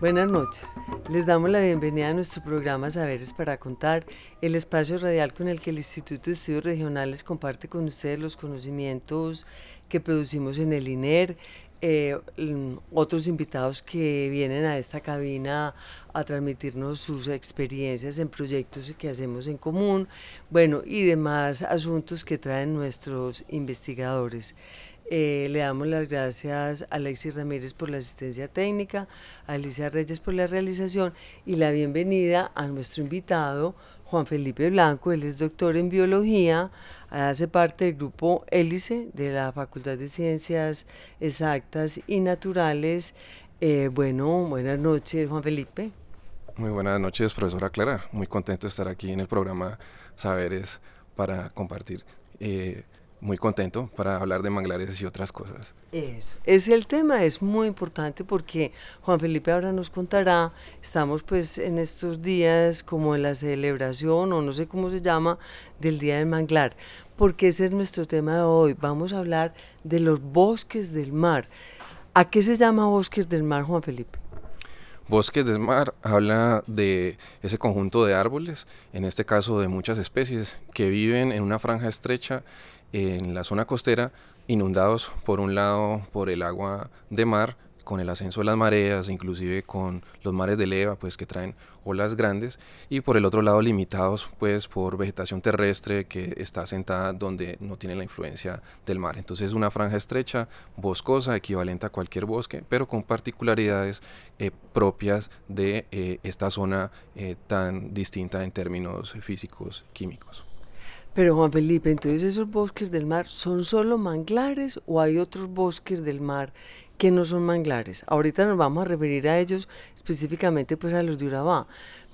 Buenas noches. Les damos la bienvenida a nuestro programa Saberes para Contar, el espacio radial con el que el Instituto de Estudios Regionales comparte con ustedes los conocimientos que producimos en el INER, eh, mm, otros invitados que vienen a esta cabina a transmitirnos sus experiencias en proyectos que hacemos en común, bueno, y demás asuntos que traen nuestros investigadores. Eh, le damos las gracias a Alexis Ramírez por la asistencia técnica, a Alicia Reyes por la realización y la bienvenida a nuestro invitado Juan Felipe Blanco. Él es doctor en biología, hace parte del grupo Hélice de la Facultad de Ciencias Exactas y Naturales. Eh, bueno, buenas noches, Juan Felipe. Muy buenas noches, profesora Clara. Muy contento de estar aquí en el programa Saberes para compartir. Eh, muy contento para hablar de manglares y otras cosas. Eso, es el tema, es muy importante porque Juan Felipe ahora nos contará, estamos pues en estos días como en la celebración o no sé cómo se llama del Día del Manglar, porque ese es nuestro tema de hoy. Vamos a hablar de los bosques del mar. ¿A qué se llama bosques del mar, Juan Felipe? Bosques del mar habla de ese conjunto de árboles, en este caso de muchas especies, que viven en una franja estrecha en la zona costera, inundados por un lado por el agua de mar, con el ascenso de las mareas, inclusive con los mares de leva, pues que traen olas grandes, y por el otro lado limitados pues por vegetación terrestre que está asentada donde no tiene la influencia del mar. Entonces es una franja estrecha, boscosa, equivalente a cualquier bosque, pero con particularidades eh, propias de eh, esta zona eh, tan distinta en términos físicos, químicos. Pero Juan Felipe, entonces esos bosques del mar son solo manglares o hay otros bosques del mar que no son manglares. Ahorita nos vamos a referir a ellos específicamente pues a los de Urabá,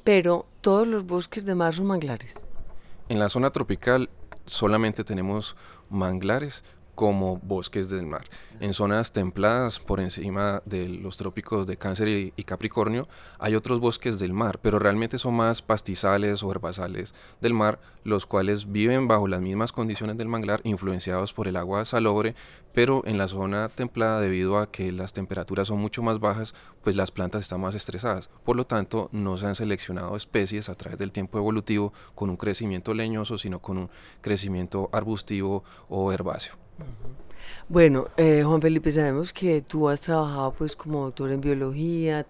pero todos los bosques de mar son manglares. En la zona tropical solamente tenemos manglares como bosques del mar. En zonas templadas por encima de los trópicos de Cáncer y, y, Capricornio hay otros bosques del mar, pero realmente son más pastizales o herbazales del mar, los cuales viven bajo las mismas condiciones del manglar, influenciados por el agua salobre, pero en la zona templada debido a que las temperaturas son mucho más bajas, pues las plantas están más estresadas. Por lo tanto, no se han seleccionado especies a través del tiempo evolutivo con un crecimiento leñoso, sino con un crecimiento arbustivo o herbáceo. Bueno, eh, Juan Felipe, sabemos que tú has trabajado pues como doctor en biología,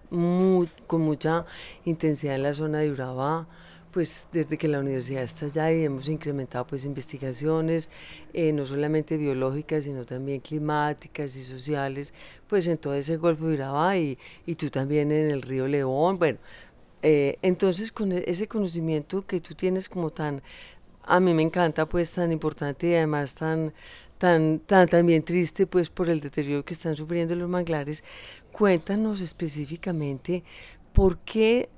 con mucha intensidad en la zona de Urabá, pues desde que la universidad está allá y hemos incrementado pues investigaciones, eh, no solamente biológicas, sino también climáticas y sociales, pues en todo ese Golfo de Urabá y, y tú también en el río León, bueno, eh, entonces con ese conocimiento que tú tienes como tan, a mí me encanta pues tan importante y además tan tan, tan también triste pues por el deterioro que están sufriendo los manglares. Cuéntanos específicamente por qué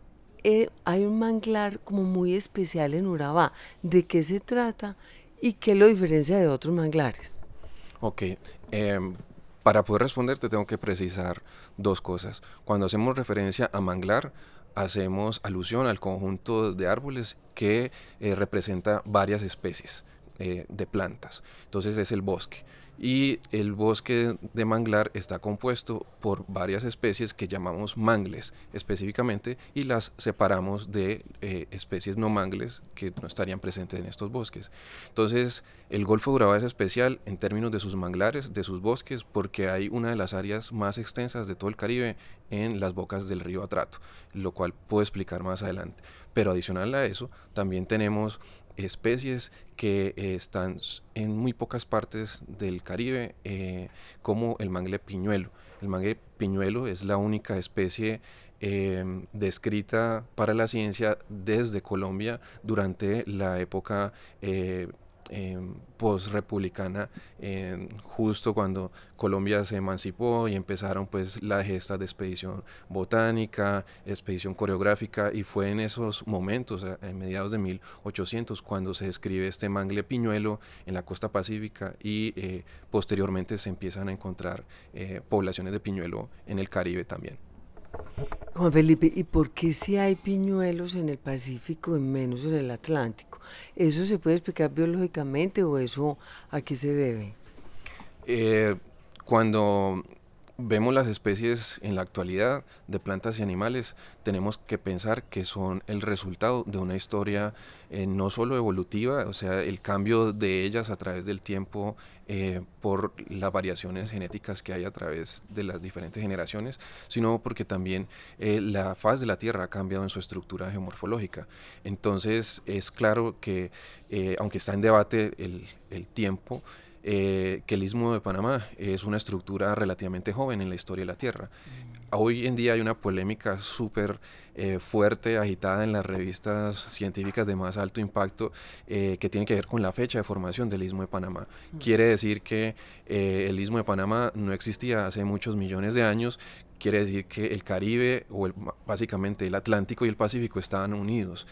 eh, hay un manglar como muy especial en Urabá, de qué se trata y qué lo diferencia de otros manglares. Ok, eh, para poder responderte tengo que precisar dos cosas. Cuando hacemos referencia a manglar, hacemos alusión al conjunto de árboles que eh, representa varias especies eh, de plantas. Entonces es el bosque y el bosque de manglar está compuesto por varias especies que llamamos mangles específicamente y las separamos de eh, especies no mangles que no estarían presentes en estos bosques. Entonces el Golfo de Urabá es especial en términos de sus manglares, de sus bosques, porque hay una de las áreas más extensas de todo el Caribe en las bocas del río Atrato, lo cual puedo explicar más adelante. Pero adicional a eso, también tenemos especies que eh, están en muy pocas partes del Caribe, eh, como el mangle piñuelo. El mangle piñuelo es la única especie em, descrita para la ciencia desde Colombia durante la época eh, eh, post-republicana, justo cuando Colombia se emancipó y empezaron pues las gestas de expedición botánica, expedición coreográfica y fue en esos momentos, en mediados de 1800, cuando se describe este mangle piñuelo en la costa pacífica y eh, posteriormente se empiezan a encontrar eh, poblaciones de piñuelo en el Caribe también. Juan Felipe, ¿y por qué si hay piñuelos en el Pacífico y menos en el Atlántico? ¿Eso se puede explicar biológicamente o eso a qué se debe? Eh, cuando vemos las especies en la actualidad de plantas y animales, tenemos que pensar que son el resultado de una historia eh, no solo evolutiva, o sea, el cambio de ellas a través del tiempo eh, por las variaciones genéticas que hay a través de las diferentes generaciones, sino porque también eh, la faz de la Tierra ha cambiado en su estructura geomorfológica. Entonces es claro que, aunque está en debate el tiempo, eh, que el Istmo de Panamá es una estructura relativamente joven en la historia de la Tierra. Mm. Hoy en día hay una polémica súper eh, fuerte, agitada en las revistas científicas de más alto impacto eh, que tiene que ver con la fecha de formación del Istmo de Panamá. Mm. Quiere decir que el Istmo de Panamá no existía hace muchos millones de años, quiere decir que el Caribe o básicamente el Atlántico y el Pacífico estaban unidos.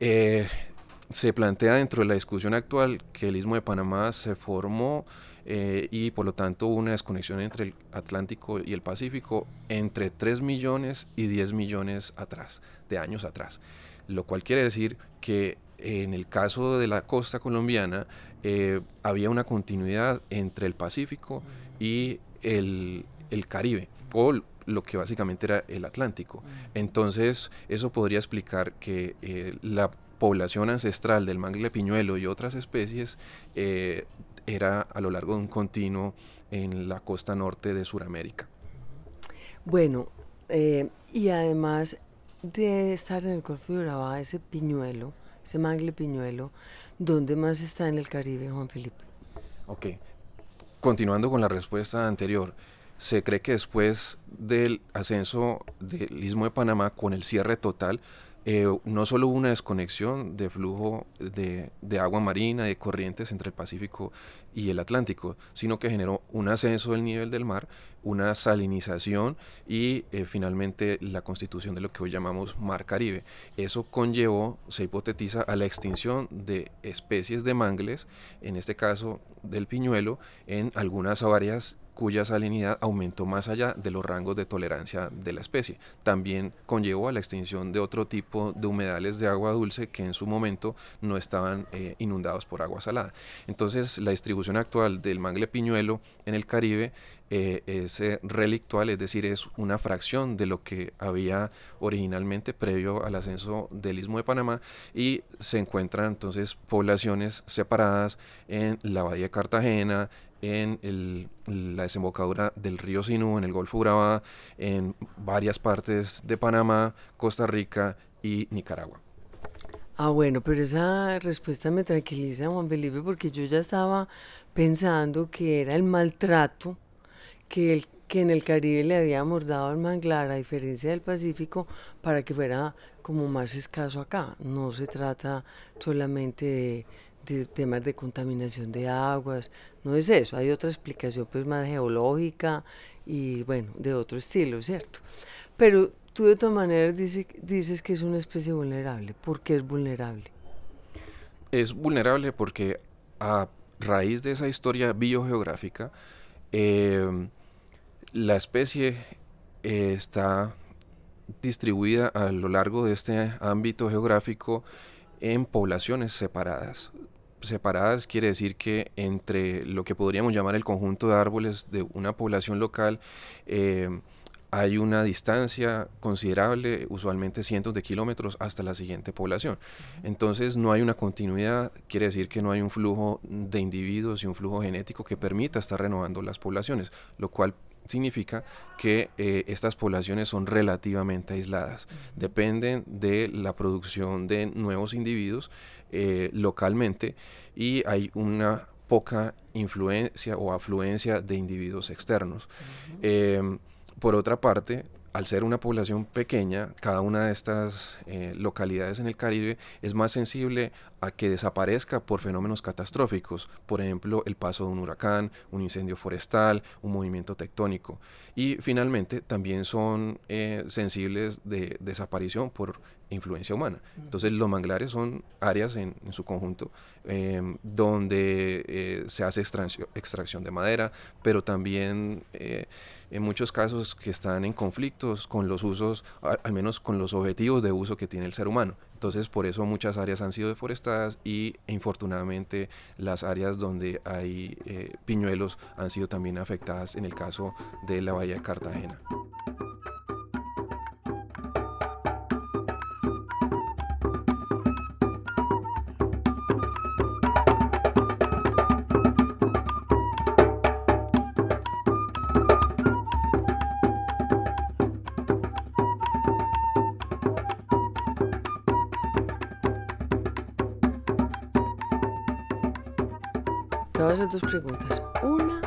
Mm se plantea dentro de la discusión actual que el istmo de Panamá se formó eh, y por lo tanto hubo una desconexión entre el Atlántico y el Pacífico entre 3 millones y 10 millones atrás, de años atrás. Lo cual quiere decir que en el caso de la costa colombiana eh, había una continuidad entre el Pacífico y el, Caribe, o lo que básicamente era el Atlántico. Entonces, eso podría explicar que eh, la población ancestral del mangle piñuelo y otras especies eh, era a lo largo de un continuo en la costa norte de Sudamérica. Bueno, eh, y además de estar en el Golfo de Urabá, ese piñuelo, ese mangle piñuelo, ¿dónde más está en el Caribe, Juan Felipe? Ok, continuando con la respuesta anterior, se cree que después del ascenso del Istmo de Panamá con el cierre total, eh, no solo hubo una desconexión de flujo de, agua marina, de corrientes entre el Pacífico y el Atlántico, sino que generó un ascenso del nivel del mar, una salinización y eh, finalmente la constitución de lo que hoy llamamos Mar Caribe. Eso conllevó, se hipotetiza, a la extinción de especies de mangles, en este caso del piñuelo, en algunas áreas cuya salinidad aumentó más allá de los rangos de tolerancia de la especie. También conllevó a la extinción de otro tipo de humedales de agua dulce que en su momento no estaban eh, inundados por agua salada. Entonces la distribución actual del mangle piñuelo en el Caribe eh, es eh, relictual, es decir, es una fracción de lo que había originalmente previo al ascenso del Istmo de Panamá y se encuentran entonces poblaciones separadas en la Bahía de Cartagena, en la desembocadura del río Sinú, en el Golfo Urabá, en varias partes de Panamá, Costa Rica y Nicaragua. Ah, bueno, pero esa respuesta me tranquiliza, Juan Felipe, porque yo ya estaba pensando que era el maltrato que, el, que en el Caribe le habíamos dado al manglar, a diferencia del Pacífico, para que fuera como más escaso acá. No se trata solamente de de temas de contaminación de aguas, no es eso, hay otra explicación pues más geológica y bueno, de otro estilo, ¿cierto? Pero tú de todas maneras dices, que es una especie vulnerable, ¿por qué es vulnerable? Es vulnerable porque a raíz de esa historia biogeográfica, em, la especie eh, está distribuida a lo largo de este ámbito geográfico en poblaciones separadas separadas quiere decir que entre lo que podríamos llamar el conjunto de árboles de una población local, eh, hay una distancia considerable, usualmente cientos de kilómetros, hasta la siguiente población. Entonces no hay una continuidad, quiere decir que no hay un flujo de individuos y un flujo genético que permita estar renovando las poblaciones, lo cual significa que eh, estas poblaciones son relativamente aisladas, dependen de la producción de nuevos individuos eh, localmente y hay una poca influencia o afluencia de individuos externos. Por otra parte, al ser una población pequeña, cada una de estas eh, localidades en el Caribe es más sensible a que desaparezca por fenómenos catastróficos, por ejemplo, el paso de un huracán, un incendio forestal, un movimiento tectónico. Y finalmente también son eh, sensibles de desaparición por influencia humana. Entonces los manglares son áreas en, su conjunto em, donde eh, se hace extracción, de madera, pero también eh, en muchos casos que están en conflictos con los usos, al, menos con los objetivos de uso que tiene el ser humano. Entonces por eso muchas áreas han sido deforestadas y infortunadamente las áreas donde hay eh, piñuelos han sido también afectadas en el caso de la bahía de Cartagena. Dos preguntas. Una,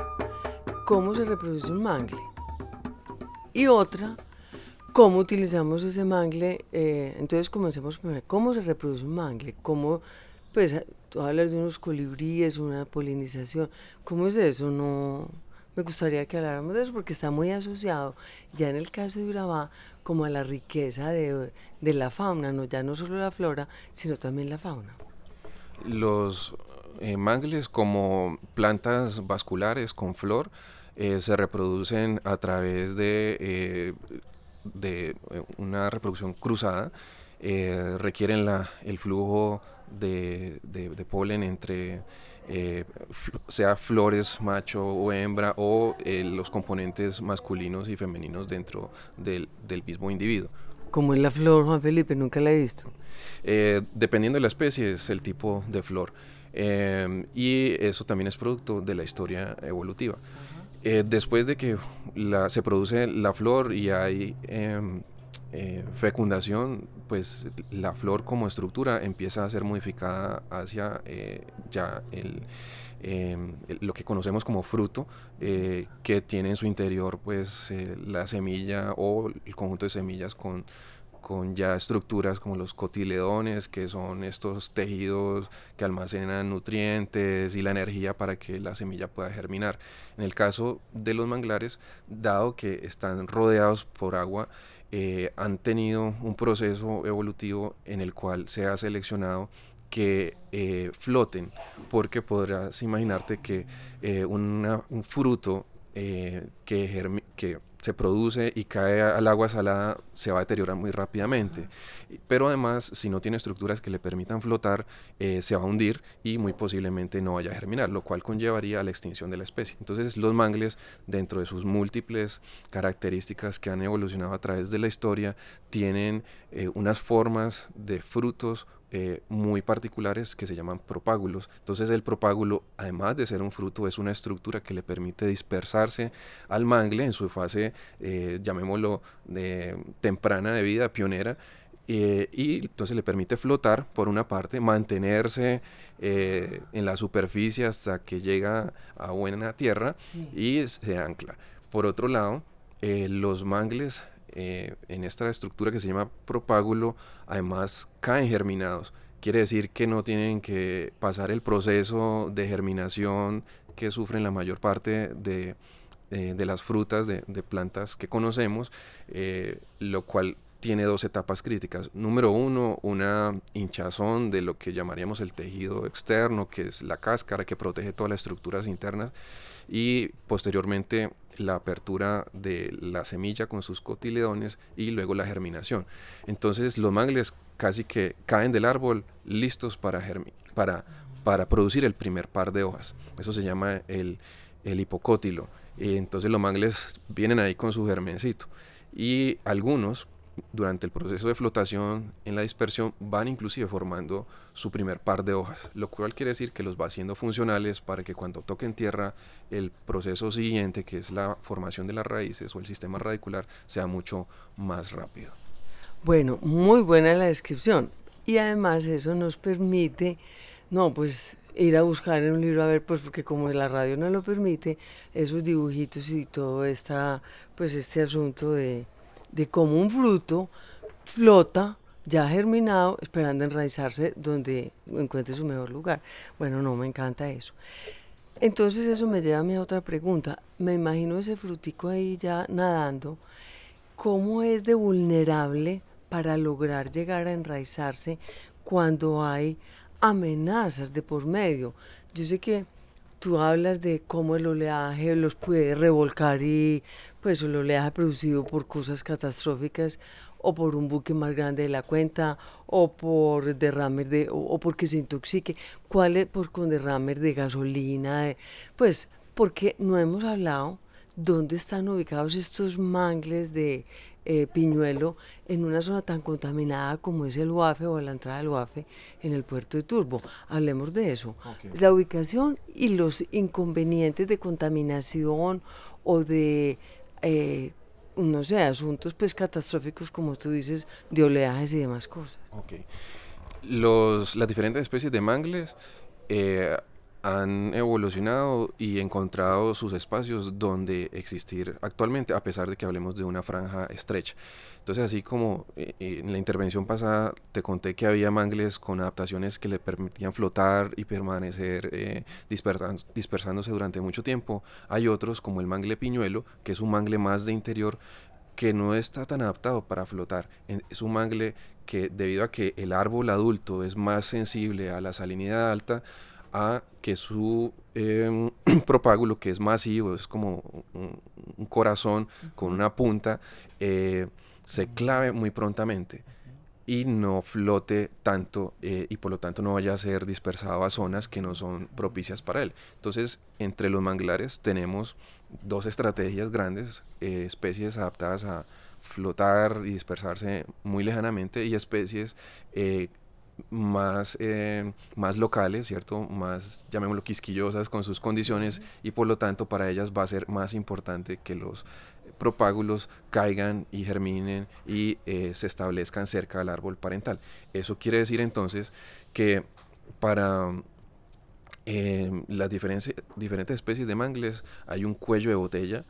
¿cómo se reproduce un mangle? Y otra, ¿cómo utilizamos ese mangle? Eh, entonces comencemos primero, ¿cómo se reproduce un mangle? ¿Cómo, pues, tú hablas de unos colibríes, una polinización, ¿cómo es eso? No, me gustaría que habláramos de eso porque está muy asociado, ya en el caso de Urabá, como a la riqueza de, de la fauna, no, ya no solo la flora, sino también la fauna. Los eh, mangles como plantas vasculares con flor eh, se reproducen a través de, eh, de una reproducción cruzada. requieren la, el flujo de, polen entre sea flores macho o hembra o los componentes masculinos y femeninos dentro del, del mismo individuo. ¿Cómo es la flor, Juan Felipe? Nunca la he visto. dependiendo de la especie, es el tipo de flor. Em, y eso también es producto de la historia evolutiva. Eh, después de que se produce la flor y hay em, eh, fecundación, pues la flor como estructura empieza a ser modificada hacia eh, ya em, el, lo que conocemos como fruto, que tiene en su interior pues la semilla o el conjunto de semillas con con ya estructuras como los cotiledones, que son estos tejidos que almacenan nutrientes y la energía para que la semilla pueda germinar. En el caso de los manglares, dado que están rodeados por agua, eh, han tenido un proceso evolutivo en el cual se ha seleccionado que eh, floten, porque podrás imaginarte que eh, un fruto que, que se produce y cae al agua salada, se va a deteriorar muy rápidamente. Pero además, si no tiene estructuras que le permitan flotar, eh, se va a hundir y muy posiblemente no vaya a germinar, lo cual conllevaría a la extinción de la especie. Entonces, los mangles, dentro de sus múltiples características que han evolucionado a través de la historia, tienen eh, unas formas de frutos eh, muy particulares que se llaman propágulos. Entonces el propágulo, además de ser un fruto, es una estructura que le permite dispersarse al mangle en su fase, eh, llamémoslo, de, temprana de vida, pionera, eh, y entonces le permite flotar por una parte, mantenerse en la superficie hasta que llega a buena tierra y se ancla. Por otro lado, los mangles eh, en esta estructura que se llama propágulo, además caen germinados. Quiere decir que no tienen que pasar el proceso de germinación que sufren la mayor parte de, eh, las frutas de, plantas que conocemos, eh, lo cual tiene dos etapas críticas. Número uno, una hinchazón de lo que llamaríamos el tejido externo, que es la cáscara que protege todas las estructuras internas, y posteriormente la apertura de la semilla con sus cotiledones y luego la germinación. Entonces los mangles casi que caen del árbol listos para, para, para producir el primer par de hojas. Eso se llama el, el hipocótilo. Entonces los mangles vienen ahí con su germencito. Y algunos, durante el proceso de flotación en la dispersión, van inclusive formando su primer par de hojas, lo cual quiere decir que los va haciendo funcionales para que cuando toquen tierra el proceso siguiente, que es la formación de las raíces o el sistema radicular, sea mucho más rápido. Bueno, muy buena la descripción. Y además eso nos permite, no, pues ir a buscar en un libro a ver, pues porque como la radio no lo permite, esos dibujitos y todo esta, pues este asunto de, de cómo un fruto flota ya germinado, esperando enraizarse donde encuentre su mejor lugar. Bueno, no, me encanta eso. Entonces eso me lleva a mi otra pregunta. Me imagino ese frutico ahí ya nadando. ¿Cómo es de vulnerable para lograr llegar a enraizarse cuando hay amenazas de por medio. Yo sé que tú hablas de cómo el oleaje los puede revolcar y pues el oleaje producido por cosas catastróficas o por un buque más grande de la cuenta o por derrames de o, porque se intoxique, cuál es por con derrames de gasolina, pues porque no hemos hablado dónde están ubicados estos mangles de eh, Piñuelo en una zona tan contaminada como es el UAFE o la entrada del UAFE en el puerto de Turbo. Hablemos de eso. La ubicación y los inconvenientes de contaminación o de, eh, no sé, asuntos pues catastróficos como tú dices, de oleajes y demás cosas. Los, las diferentes especies de mangles eh, han evolucionado y encontrado sus espacios donde existir actualmente, a pesar de que hablemos de una franja estrecha. Entonces, así como eh, eh, en la intervención pasada te conté que había mangles con adaptaciones que le permitían flotar y permanecer eh, dispersándose durante mucho tiempo, hay otros como el mangle piñuelo, que es un mangle más de interior que no está tan adaptado para flotar. Es un mangle que debido a que el árbol adulto es más sensible a la salinidad alta, a que su eh, propágulo, que es masivo, es como un, corazón con una punta, eh, se clave muy prontamente y no flote tanto eh, y por lo tanto no vaya a ser dispersado a zonas que no son propicias para él. Entonces, entre los manglares tenemos dos estrategias grandes, eh, especies adaptadas a flotar y dispersarse muy lejanamente y especies más, eh, más locales, ¿cierto? Más, llamémoslo, quisquillosas con sus condiciones y por lo tanto para ellas va a ser más importante que los propágulos caigan y germinen y eh, se establezcan cerca del árbol parental. Eso quiere decir entonces que para eh, las diferentes, diferentes especies de mangles hay un cuello de botella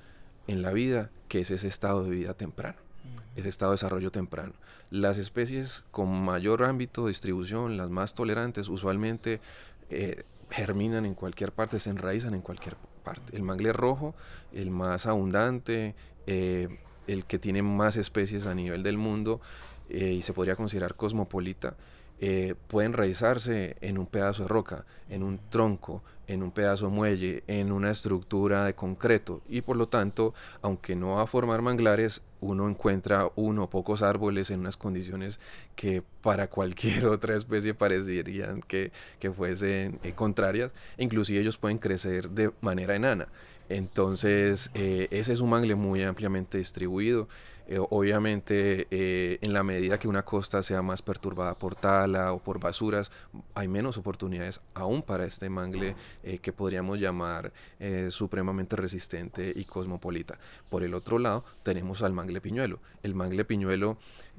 en la vida que es ese estado de vida temprano ese estado de desarrollo temprano. Las especies con mayor ámbito de distribución, las más tolerantes, usualmente eh, germinan en cualquier parte, se enraizan en cualquier parte. El mangle rojo, el más abundante, eh, el que tiene más especies a nivel del mundo eh, y se podría considerar cosmopolita, eh, puede enraizarse en un pedazo de roca, en un tronco, en un pedazo de muelle, en una estructura de concreto y por lo tanto, aunque no va a formar manglares, uno encuentra uno o pocos árboles en unas condiciones que para cualquier otra especie parecerían que, que fuesen eh, contrarias, inclusive ellos pueden crecer de manera enana. Entonces, eh, ese es un mangle muy ampliamente distribuido. Eh, obviamente, eh, en la medida que una costa sea más perturbada por tala o por basuras, hay menos oportunidades aún para este mangle que podríamos llamar supremamente resistente y cosmopolita. Por el otro lado, tenemos al mangle piñuelo. El mangle piñuelo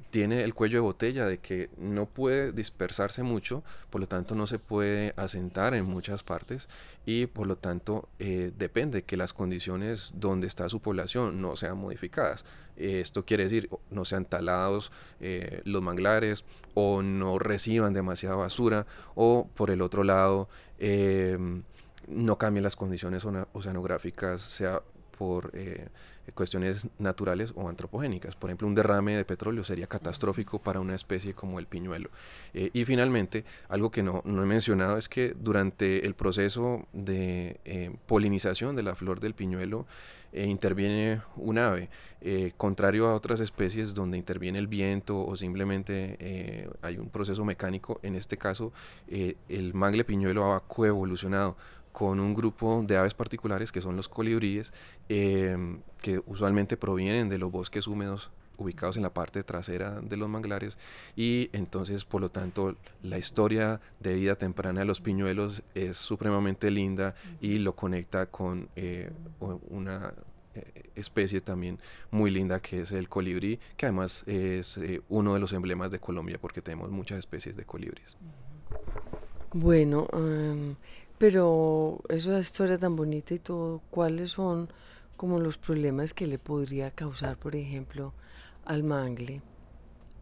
tiene el cuello de botella de que no puede dispersarse mucho, por lo tanto no se puede asentar en muchas partes y por lo tanto depende que las condiciones donde está su población no sean modificadas. Esto quiere decir no sean talados eh, los manglares o no reciban demasiada basura o por el otro lado em, no cambien las condiciones oceanográficas, sea por eh, cuestiones naturales o antropogénicas. Por ejemplo, un derrame de petróleo sería catastrófico para una especie como el piñuelo. Eh, y finalmente, algo que no, no, he mencionado es que durante el proceso de polinización de la flor del piñuelo, eh, interviene un ave, eh, contrario a otras especies donde interviene el viento o simplemente eh, hay un proceso mecánico, en este caso el mangle piñuelo ha coevolucionado con un grupo de aves particulares que son los colibríes, que usualmente provienen de los bosques húmedos ubicados en la parte trasera de los manglares y entonces por lo tanto la historia de vida temprana de los piñuelos es supremamente linda y lo conecta con eh, una eh, especie también muy linda que es el colibrí que además es eh, uno de los emblemas de Colombia porque tenemos muchas especies de colibríes. Bueno, pero esa historia tan bonita y todo, ¿cuáles son como los problemas que le podría causar, por ejemplo, al mangle,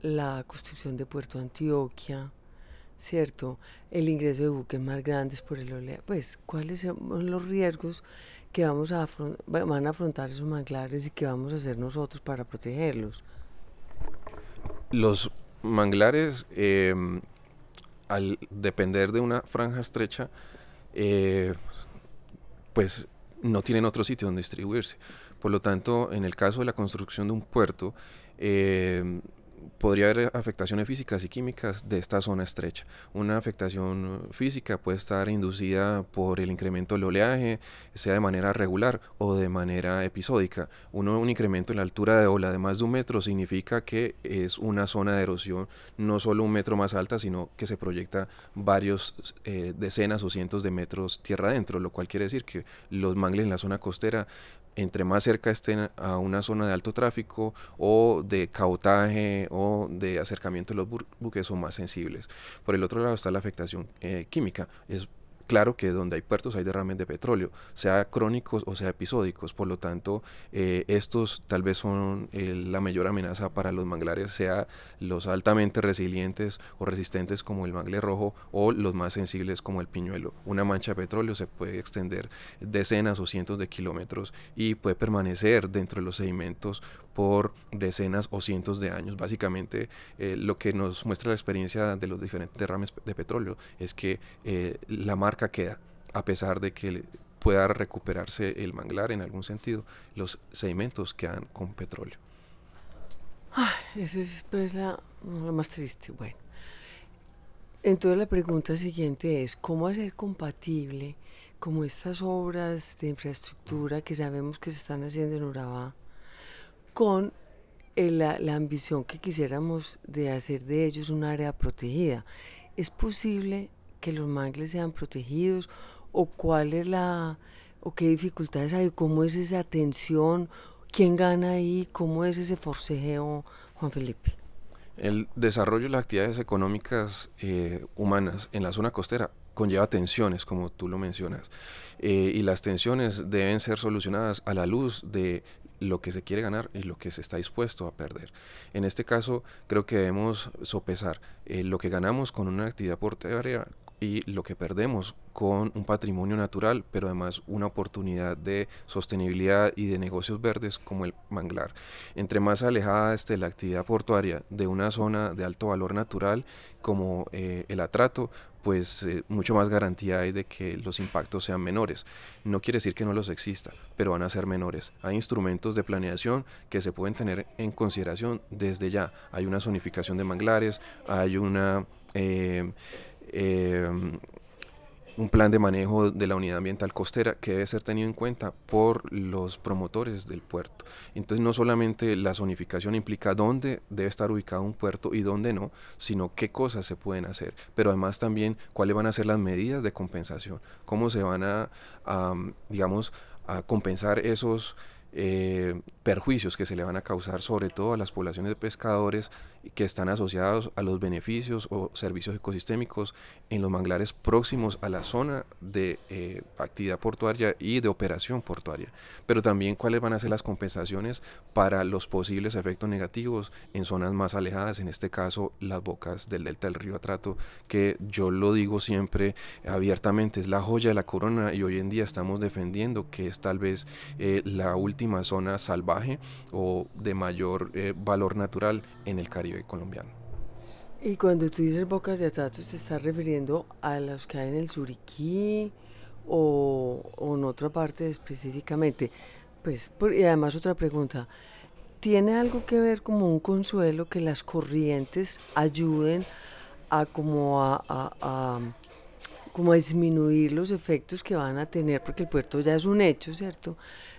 la construcción de Puerto Antioquia, ¿cierto? El ingreso de buques más grandes por el oleaje. Pues, ¿cuáles son los riesgos que vamos a van a afrontar esos manglares y que vamos a hacer nosotros para protegerlos? Los manglares, em, al depender de una franja estrecha, eh, pues no tienen otro sitio donde distribuirse. Por lo tanto, en el caso de la construcción de un puerto, eh, podría haber afectaciones físicas y químicas de esta zona estrecha. Una afectación física puede estar inducida por el incremento del oleaje, sea de manera regular o de manera episódica. Uno, un incremento en la altura de ola de más de un metro significa que es una zona de erosión no solo un metro más alta, sino que se proyecta varios eh, decenas o cientos de metros tierra adentro, lo cual quiere decir que los mangles en la zona costera entre más cerca estén a una zona de alto tráfico o de cabotaje o de acercamiento de los buques son más sensibles. Por el otro lado está la afectación eh, química. Claro que donde hay puertos hay derrames de petróleo, sea crónicos o sea episódicos, por lo tanto eh, estos tal vez son eh, la mayor amenaza para los manglares, sea los altamente resilientes o resistentes como el mangle rojo o los más sensibles como el piñuelo. Una mancha de petróleo se puede extender decenas o cientos de kilómetros y puede permanecer dentro de los sedimentos por decenas o cientos de años. Básicamente eh, lo que nos muestra la experiencia de los diferentes derrames de petróleo es que eh, la marca queda, a pesar de que pueda recuperarse el manglar en algún sentido, los sedimentos quedan con petróleo. esa es pues, la, más triste. Bueno, entonces la pregunta siguiente es, ¿cómo hacer compatible como estas obras de infraestructura que sabemos que se están haciendo en Urabá con la, ambición que quisiéramos de hacer de ellos un área protegida. ¿Es posible que los mangles sean protegidos o cuál la o qué dificultades hay, cómo es esa tensión, quién gana ahí, cómo es ese forcejeo, Juan Felipe? El desarrollo de las actividades económicas eh, humanas en la zona costera conlleva tensiones, como tú lo mencionas, eh, y las tensiones deben ser solucionadas a la luz de lo que se quiere ganar y lo que se está dispuesto a perder. En este caso, creo que debemos sopesar eh, lo que ganamos con una actividad portuaria y lo que perdemos con un patrimonio natural, pero además una oportunidad de sostenibilidad y de negocios verdes como el manglar. Entre más alejada esté la actividad portuaria de una zona de alto valor natural como eh, el atrato, pues eh, mucho más garantía hay de que los impactos sean menores. No quiere decir que no los exista, pero van a ser menores. Hay instrumentos de planeación que se pueden tener en consideración desde ya. Hay una zonificación de manglares, hay una... Eh, eh, un plan de manejo de la unidad ambiental costera que debe ser tenido en cuenta por los promotores del puerto. Entonces no solamente la zonificación implica dónde debe estar ubicado un puerto y dónde no, sino qué cosas se pueden hacer, pero además también cuáles van a ser las medidas de compensación, cómo se van a, digamos, a compensar esos eh, perjuicios que se le van a causar sobre todo a las poblaciones de pescadores que están asociados a los beneficios o servicios ecosistémicos en los manglares próximos a la zona de eh, actividad portuaria y de operación portuaria. Pero también cuáles van a ser las compensaciones para los posibles efectos negativos en zonas más alejadas, en este caso las bocas del delta del río Atrato, que yo lo digo siempre abiertamente, es la joya de la corona y hoy en día estamos defendiendo que es tal vez eh, la última zona salvaje o de mayor eh, valor natural en el Caribe colombiano. Y cuando tú dices bocas de atrato, ¿se está refiriendo a las que hay en el Suriquí o, en otra parte específicamente? pues, y además otra pregunta, ¿tiene algo que ver como un consuelo que las corrientes ayuden a como a, como a disminuir los efectos que van a tener, porque el puerto ya es un hecho, ¿cierto?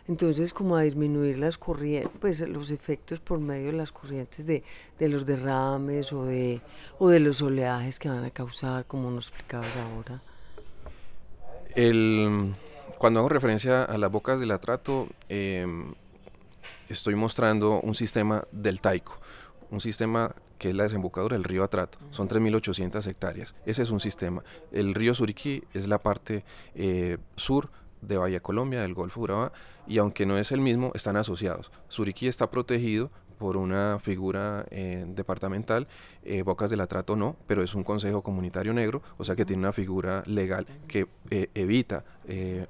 Entonces, como a disminuir las corrientes, pues los efectos por medio de las corrientes de, de los derrames o de, o de los oleajes que van a causar, como nos explicabas ahora. El, cuando hago referencia a las bocas del atrato, em, estoy mostrando un sistema del Taico, un sistema que es la desembocadura del río Atrato. Son 3.800 hectáreas. Ese es un sistema. El río Suriquí es la parte eh, sur de Bahía Colombia, del Golfo Urabá, y aunque no es el mismo, están asociados. Suriquí está protegido por una figura eh, departamental, eh, Bocas del Atrato no, pero es un consejo comunitario negro, o sea que tiene una figura legal que eh, evita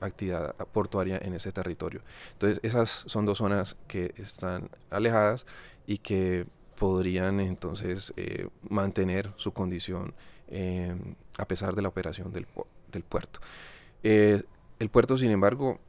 actividad portuaria en ese territorio. Entonces esas son dos zonas que están alejadas y que podrían entonces mantener su condición a pesar de la operación del, del puerto. El puerto, sin embargo,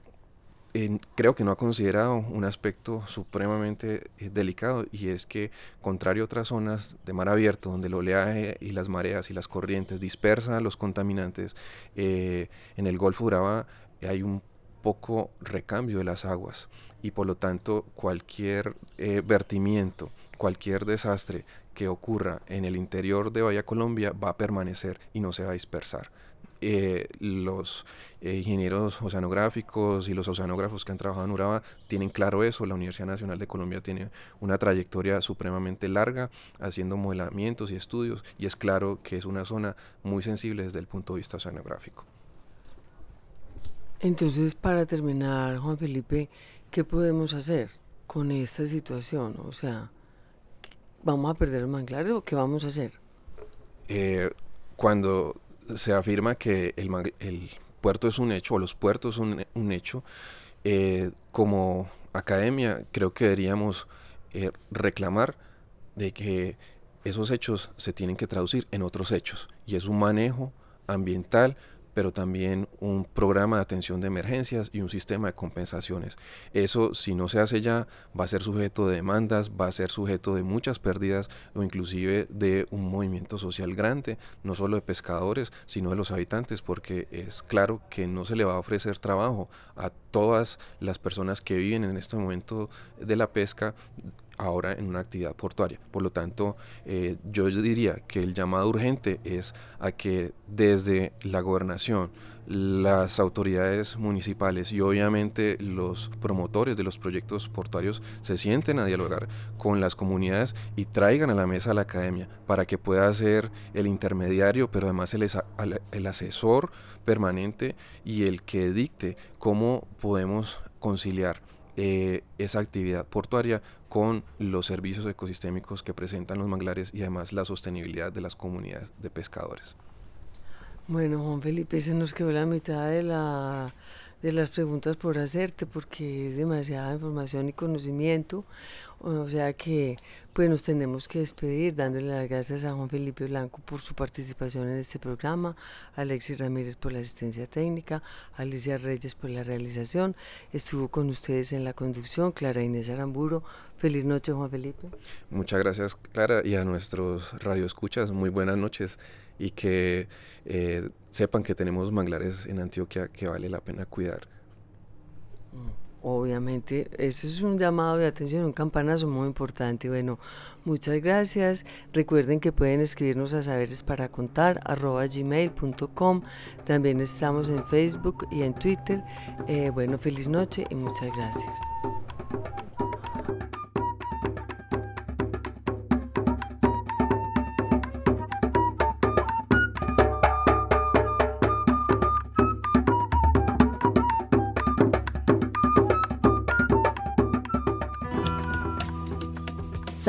creo que no ha considerado un aspecto supremamente eh, delicado y es que, contrario a otras zonas de mar abierto, donde el oleaje y las mareas y las corrientes dispersan los contaminantes, eh, en el Golfo Urabá hay un poco recambio de las aguas y por lo tanto cualquier eh, vertimiento, cualquier desastre que ocurra en el interior de Bahía Colombia va a permanecer y no se va a dispersar. Eh, los eh, ingenieros oceanográficos y los oceanógrafos que han trabajado en Urabá tienen claro eso. La Universidad Nacional de Colombia tiene una trayectoria supremamente larga haciendo modelamientos y estudios y es claro que es una zona muy sensible desde el punto de vista oceanográfico. Entonces, para terminar, Juan Felipe, ¿qué podemos hacer con esta situación? O sea, ¿vamos a perder el manglares o qué vamos a hacer? Eh, cuando se afirma que el, puerto es un hecho, o los puertos son un hecho, eh, como academia creo que deberíamos eh, reclamar de que esos hechos se tienen que traducir en otros hechos, y es un manejo ambiental pero también un programa de atención de emergencias y un sistema de compensaciones. Eso, si no se hace ya, va a ser sujeto de demandas, va a ser sujeto de muchas pérdidas o inclusive de un movimiento social grande, no solo de pescadores, sino de los habitantes, porque es claro que no se le va a ofrecer trabajo a todas las personas que viven en este momento de la pesca ahora en una actividad portuaria. Por lo tanto, eh, yo diría que el llamado urgente es a que desde la gobernación, las autoridades municipales y obviamente los promotores de los proyectos portuarios se sienten a dialogar con las comunidades y traigan a la mesa a la academia para que pueda ser el intermediario, pero además el, el asesor permanente y el que dicte cómo podemos conciliar eh, esa actividad portuaria con los servicios ecosistémicos que presentan los manglares y además la sostenibilidad de las comunidades de pescadores. Bueno, Juan Felipe, se nos quedó la mitad de la de las preguntas por hacerte porque es demasiada información y conocimiento. O sea que pues nos tenemos que despedir dándole las gracias a Juan Felipe Blanco por su participación en este programa, a Alexis Ramírez por la asistencia técnica, a Alicia Reyes por la realización. Estuvo con ustedes en la conducción Clara Inés Aramburo. Feliz noche Juan Felipe. Muchas gracias Clara y a nuestros radioescuchas. Muy buenas noches y que eh, sepan que tenemos manglares en Antioquia que vale la pena cuidar. Obviamente, ese es un llamado de atención, un campanazo muy importante. Bueno, muchas gracias. Recuerden que pueden escribirnos a saberes. También estamos en Facebook y en Twitter. Eh, bueno, feliz noche y muchas gracias.